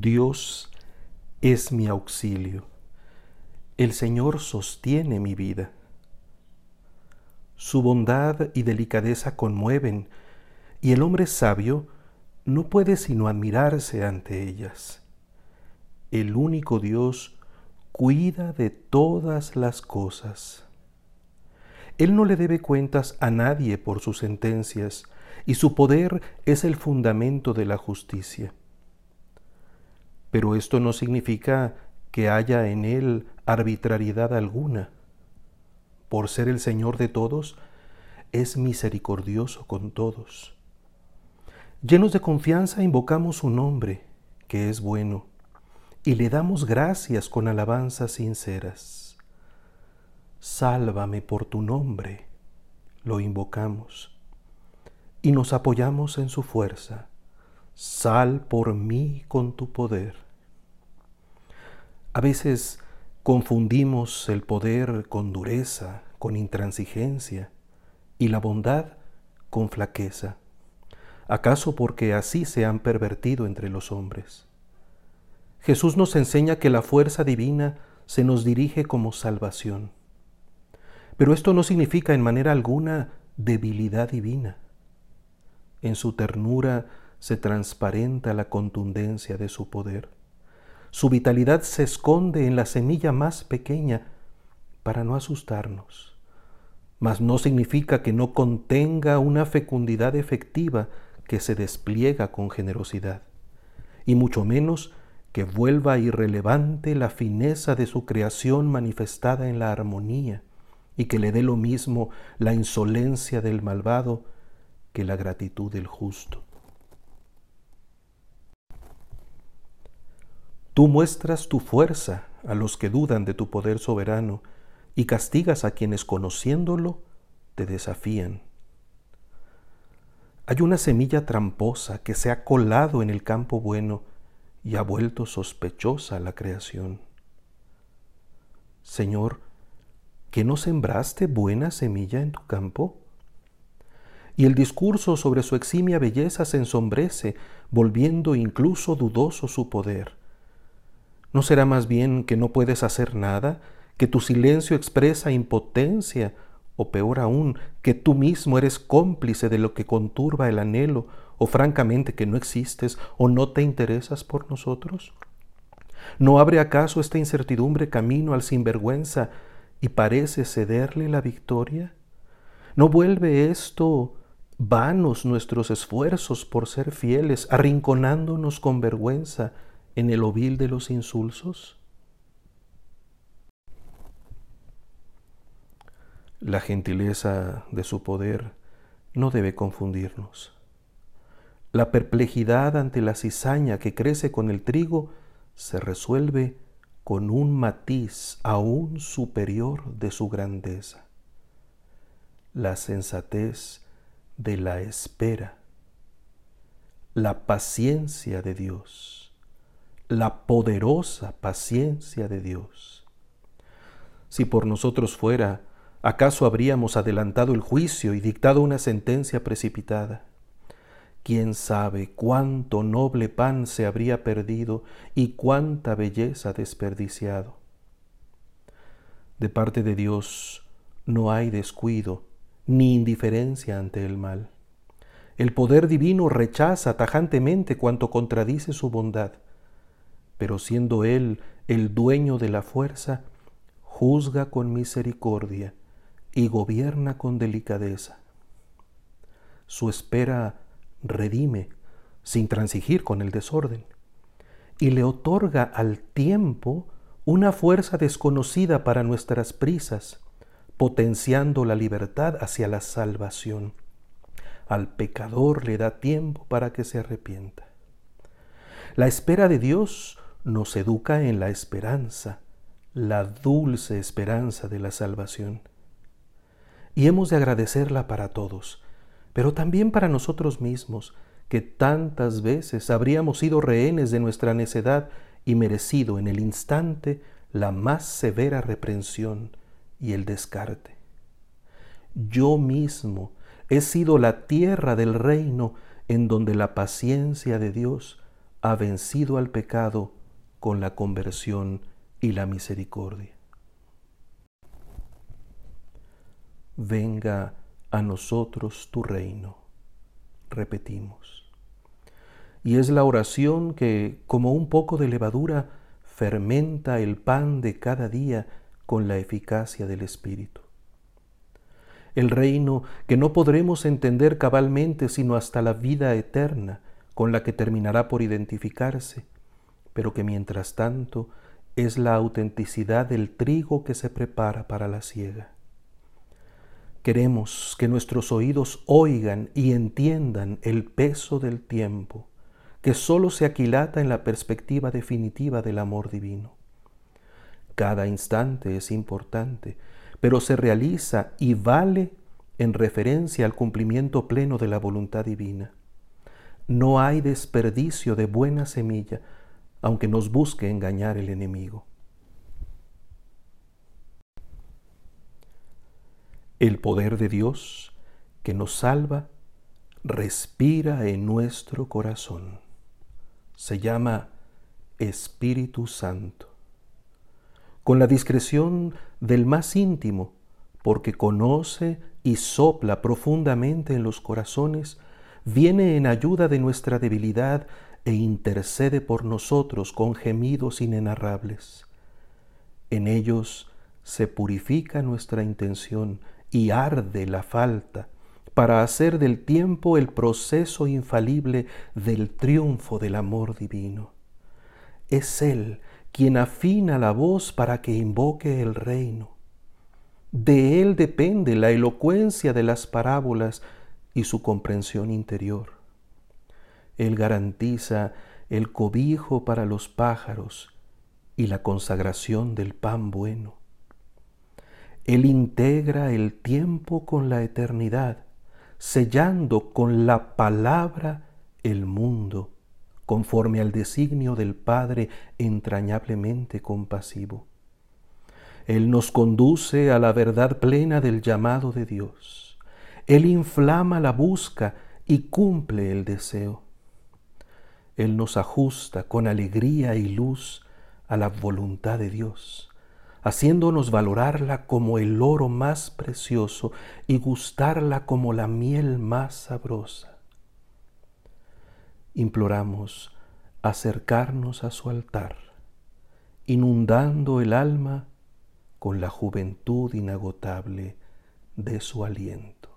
Dios es mi auxilio. El Señor sostiene mi vida. Su bondad y delicadeza conmueven, y el hombre sabio no puede sino admirarse ante ellas. El único Dios cuida de todas las cosas. Él no le debe cuentas a nadie por sus sentencias, y su poder es el fundamento de la justicia. Pero esto no significa que haya en él arbitrariedad alguna. Por ser el Señor de todos, es misericordioso con todos. Llenos de confianza invocamos su nombre, que es bueno, y le damos gracias con alabanzas sinceras. Sálvame por tu nombre, lo invocamos, y nos apoyamos en su fuerza. Sal por mí con tu poder. A veces confundimos el poder con dureza, con intransigencia, y la bondad con flaqueza. ¿Acaso porque así se han pervertido entre los hombres? Jesús nos enseña que la fuerza divina se nos dirige como salvación. Pero esto no significa en manera alguna debilidad divina. En su ternura se transparenta la contundencia de su poder. Su vitalidad se esconde en la semilla más pequeña para no asustarnos. Mas no significa que no contenga una fecundidad efectiva que se despliega con generosidad, y mucho menos que vuelva irrelevante la fineza de su creación manifestada en la armonía, y que le dé lo mismo la insolencia del malvado que la gratitud del justo. Tú muestras tu fuerza a los que dudan de tu poder soberano y castigas a quienes conociéndolo te desafían. Hay una semilla tramposa que se ha colado en el campo bueno y ha vuelto sospechosa la creación. Señor, ¿que no sembraste buena semilla en tu campo? Y el discurso sobre su eximia belleza se ensombrece, volviendo incluso dudoso su poder ¿No será más bien que no puedes hacer nada, que tu silencio expresa impotencia, o peor aún, que tú mismo eres cómplice de lo que conturba el anhelo, o francamente que no existes o no te interesas por nosotros? ¿No abre acaso esta incertidumbre camino al sinvergüenza y parece cederle la victoria? ¿No vuelve esto vanos nuestros esfuerzos por ser fieles, arrinconándonos con vergüenza en el ovil de los insulsos? La gentileza de su poder no debe confundirnos. La perplejidad ante la cizaña que crece con el trigo se resuelve con un matiz aún superior de su grandeza. La sensatez de la espera, la paciencia de Dios la poderosa paciencia de Dios. Si por nosotros fuera, ¿acaso habríamos adelantado el juicio y dictado una sentencia precipitada? ¿Quién sabe cuánto noble pan se habría perdido y cuánta belleza desperdiciado? De parte de Dios no hay descuido ni indiferencia ante el mal. El poder divino rechaza tajantemente cuanto contradice su bondad pero siendo Él el dueño de la fuerza, juzga con misericordia y gobierna con delicadeza. Su espera redime sin transigir con el desorden y le otorga al tiempo una fuerza desconocida para nuestras prisas, potenciando la libertad hacia la salvación. Al pecador le da tiempo para que se arrepienta. La espera de Dios nos educa en la esperanza, la dulce esperanza de la salvación. Y hemos de agradecerla para todos, pero también para nosotros mismos, que tantas veces habríamos sido rehenes de nuestra necedad y merecido en el instante la más severa reprensión y el descarte. Yo mismo he sido la tierra del reino en donde la paciencia de Dios ha vencido al pecado con la conversión y la misericordia. Venga a nosotros tu reino, repetimos. Y es la oración que, como un poco de levadura, fermenta el pan de cada día con la eficacia del Espíritu. El reino que no podremos entender cabalmente sino hasta la vida eterna, con la que terminará por identificarse, pero que mientras tanto es la autenticidad del trigo que se prepara para la siega. Queremos que nuestros oídos oigan y entiendan el peso del tiempo, que sólo se aquilata en la perspectiva definitiva del amor divino. Cada instante es importante, pero se realiza y vale en referencia al cumplimiento pleno de la voluntad divina. No hay desperdicio de buena semilla, aunque nos busque engañar el enemigo. El poder de Dios que nos salva respira en nuestro corazón. Se llama Espíritu Santo. Con la discreción del más íntimo, porque conoce y sopla profundamente en los corazones, viene en ayuda de nuestra debilidad e intercede por nosotros con gemidos inenarrables. En ellos se purifica nuestra intención y arde la falta para hacer del tiempo el proceso infalible del triunfo del amor divino. Es Él quien afina la voz para que invoque el reino. De Él depende la elocuencia de las parábolas y su comprensión interior. Él garantiza el cobijo para los pájaros y la consagración del pan bueno. Él integra el tiempo con la eternidad, sellando con la palabra el mundo, conforme al designio del Padre entrañablemente compasivo. Él nos conduce a la verdad plena del llamado de Dios él inflama la busca y cumple el deseo. Él nos ajusta con alegría y luz a la voluntad de Dios, haciéndonos valorarla como el oro más precioso y gustarla como la miel más sabrosa. Imploramos acercarnos a su altar, inundando el alma con la juventud inagotable de su aliento.